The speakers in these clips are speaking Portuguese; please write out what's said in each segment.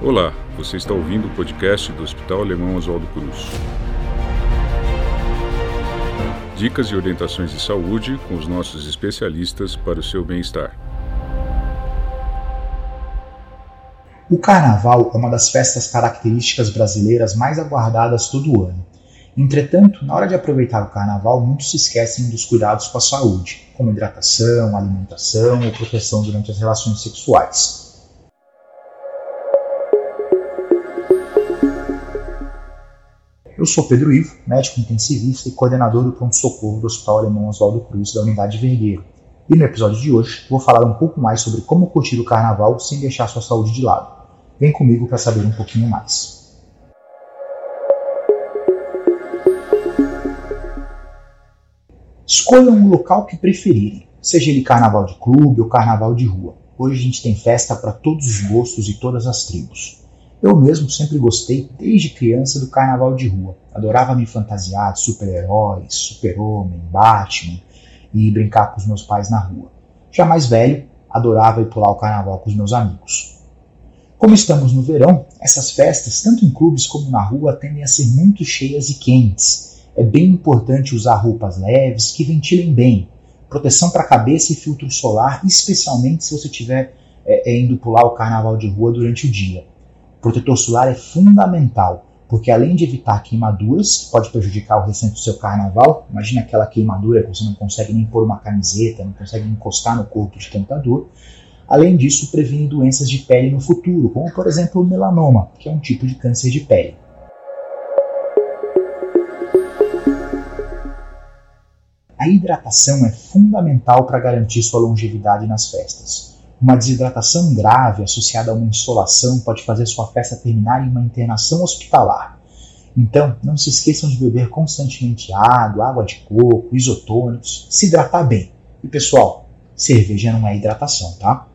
Olá, você está ouvindo o podcast do Hospital Alemão Oswaldo Cruz. Dicas e orientações de saúde com os nossos especialistas para o seu bem-estar. O Carnaval é uma das festas características brasileiras mais aguardadas todo ano. Entretanto, na hora de aproveitar o Carnaval, muitos se esquecem dos cuidados com a saúde, como hidratação, alimentação ou proteção durante as relações sexuais. Eu sou Pedro Ivo, médico intensivista e coordenador do pronto-socorro do Hospital Alemão Oswaldo Cruz da Unidade Vergueiro. E no episódio de hoje vou falar um pouco mais sobre como curtir o carnaval sem deixar sua saúde de lado. Vem comigo para saber um pouquinho mais. Escolham um local que preferirem, seja ele carnaval de clube ou carnaval de rua. Hoje a gente tem festa para todos os gostos e todas as tribos. Eu mesmo sempre gostei, desde criança, do carnaval de rua. Adorava me fantasiar de super-heróis, super-homem, Batman e brincar com os meus pais na rua. Já mais velho, adorava ir pular o carnaval com os meus amigos. Como estamos no verão, essas festas, tanto em clubes como na rua, tendem a ser muito cheias e quentes. É bem importante usar roupas leves que ventilem bem, proteção para a cabeça e filtro solar, especialmente se você estiver é, é, indo pular o carnaval de rua durante o dia. Protetor solar é fundamental, porque além de evitar queimaduras, que pode prejudicar o restante do seu carnaval, imagina aquela queimadura que você não consegue nem pôr uma camiseta, não consegue encostar no corpo de tanta dor. Além disso, previne doenças de pele no futuro, como por exemplo o melanoma, que é um tipo de câncer de pele. A hidratação é fundamental para garantir sua longevidade nas festas. Uma desidratação grave associada a uma insolação pode fazer sua festa terminar em uma internação hospitalar. Então, não se esqueçam de beber constantemente água, água de coco, isotônicos, se hidratar bem. E pessoal, cerveja não é hidratação, tá?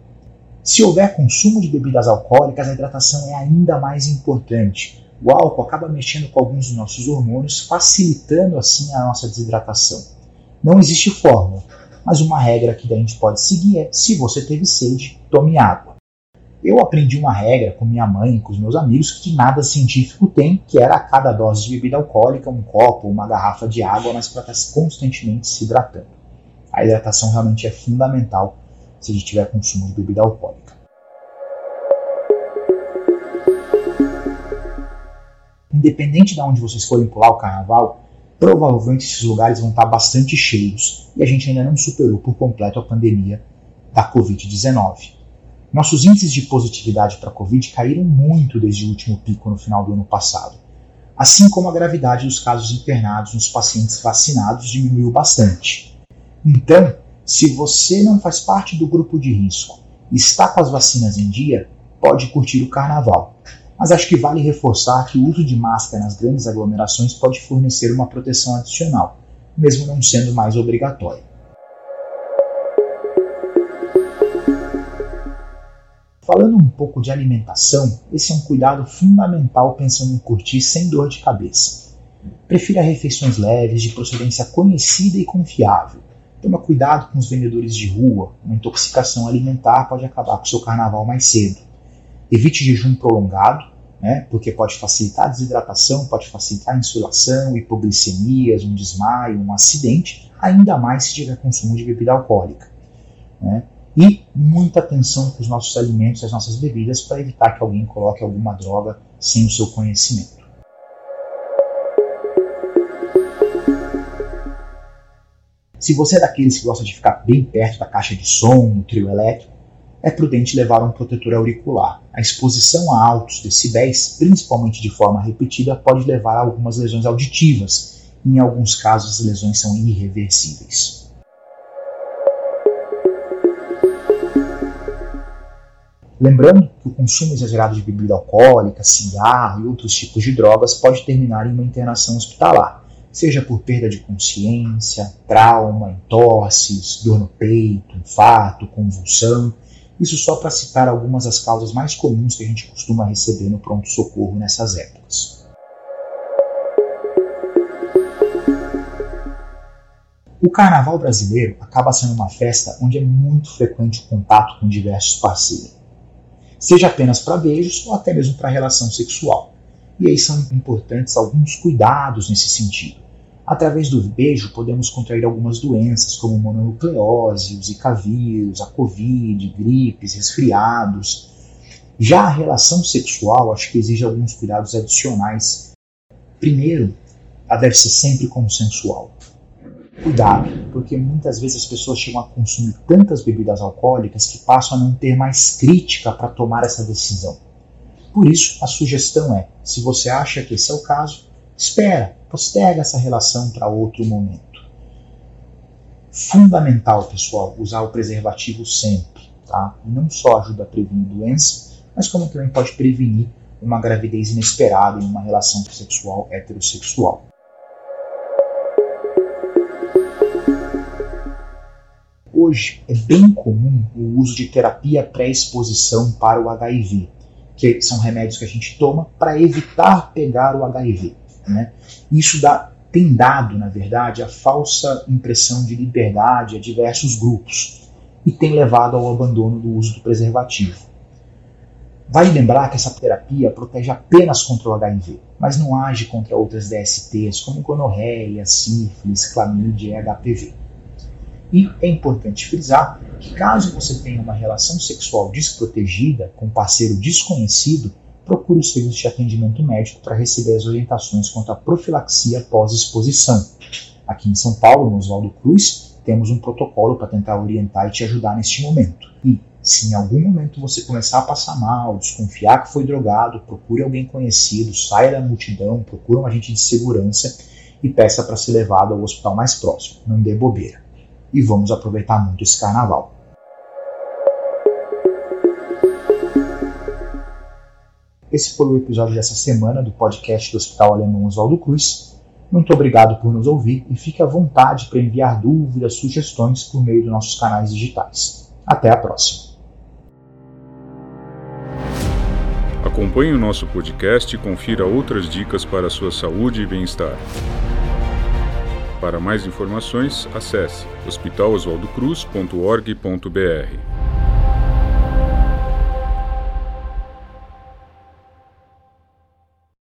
Se houver consumo de bebidas alcoólicas, a hidratação é ainda mais importante. O álcool acaba mexendo com alguns dos nossos hormônios, facilitando assim a nossa desidratação. Não existe fórmula, mas uma regra que a gente pode seguir é: se você teve sede, tome água. Eu aprendi uma regra com minha mãe e com os meus amigos que nada científico tem, que era a cada dose de bebida alcoólica, um copo uma garrafa de água, mas para estar constantemente se hidratando. A hidratação realmente é fundamental se a gente tiver consumo de bebida alcoólica. Independente de onde vocês forem pular o carnaval, provavelmente esses lugares vão estar bastante cheios e a gente ainda não superou por completo a pandemia da Covid-19. Nossos índices de positividade para a Covid caíram muito desde o último pico no final do ano passado, assim como a gravidade dos casos internados nos pacientes vacinados diminuiu bastante. Então, se você não faz parte do grupo de risco e está com as vacinas em dia, pode curtir o carnaval mas acho que vale reforçar que o uso de máscara nas grandes aglomerações pode fornecer uma proteção adicional, mesmo não sendo mais obrigatório. Falando um pouco de alimentação, esse é um cuidado fundamental pensando em curtir sem dor de cabeça. Prefira refeições leves, de procedência conhecida e confiável. Toma cuidado com os vendedores de rua, uma intoxicação alimentar pode acabar com seu carnaval mais cedo. Evite jejum prolongado, né, porque pode facilitar a desidratação, pode facilitar a insolação, hipoglicemias, um desmaio, um acidente, ainda mais se tiver consumo de bebida alcoólica. Né? E muita atenção com os nossos alimentos e as nossas bebidas para evitar que alguém coloque alguma droga sem o seu conhecimento. Se você é daqueles que gosta de ficar bem perto da caixa de som, no trio elétrico, é prudente levar um protetor auricular. A exposição a altos decibéis, principalmente de forma repetida, pode levar a algumas lesões auditivas. Em alguns casos, as lesões são irreversíveis. Lembrando que o consumo exagerado de bebida alcoólica, cigarro e outros tipos de drogas pode terminar em uma internação hospitalar, seja por perda de consciência, trauma, entorses, dor no peito, infarto, convulsão isso só para citar algumas das causas mais comuns que a gente costuma receber no pronto-socorro nessas épocas. O carnaval brasileiro acaba sendo uma festa onde é muito frequente o contato com diversos parceiros. seja apenas para beijos ou até mesmo para relação sexual. E aí são importantes alguns cuidados nesse sentido. Através do beijo, podemos contrair algumas doenças, como mononucleose, zika vírus, a covid, gripes, resfriados. Já a relação sexual, acho que exige alguns cuidados adicionais. Primeiro, ela deve ser sempre consensual. Cuidado, porque muitas vezes as pessoas chegam a consumir tantas bebidas alcoólicas que passam a não ter mais crítica para tomar essa decisão. Por isso, a sugestão é: se você acha que esse é o caso, espera, posterga essa relação para outro momento. Fundamental, pessoal, usar o preservativo sempre, tá? Não só ajuda a prevenir doença, mas como também pode prevenir uma gravidez inesperada em uma relação sexual heterossexual. Hoje é bem comum o uso de terapia pré-exposição para o HIV, que são remédios que a gente toma para evitar pegar o HIV. Né? Isso dá, tem dado, na verdade, a falsa impressão de liberdade a diversos grupos e tem levado ao abandono do uso do preservativo. Vale lembrar que essa terapia protege apenas contra o HIV, mas não age contra outras DSTs como gonorreia, sífilis, clamídia e HPV. E é importante frisar que caso você tenha uma relação sexual desprotegida com um parceiro desconhecido, procure o serviço de atendimento médico para receber as orientações quanto à profilaxia pós-exposição. Aqui em São Paulo, no Oswaldo Cruz, temos um protocolo para tentar orientar e te ajudar neste momento. E se em algum momento você começar a passar mal, desconfiar que foi drogado, procure alguém conhecido, saia da multidão, procure um agente de segurança e peça para ser levado ao hospital mais próximo. Não dê bobeira. E vamos aproveitar muito esse carnaval. Esse foi o episódio dessa semana do podcast do Hospital Alemão Oswaldo Cruz. Muito obrigado por nos ouvir e fique à vontade para enviar dúvidas, sugestões por meio dos nossos canais digitais. Até a próxima! Acompanhe o nosso podcast e confira outras dicas para a sua saúde e bem-estar. Para mais informações, acesse hospitaloswaldocruz.org.br.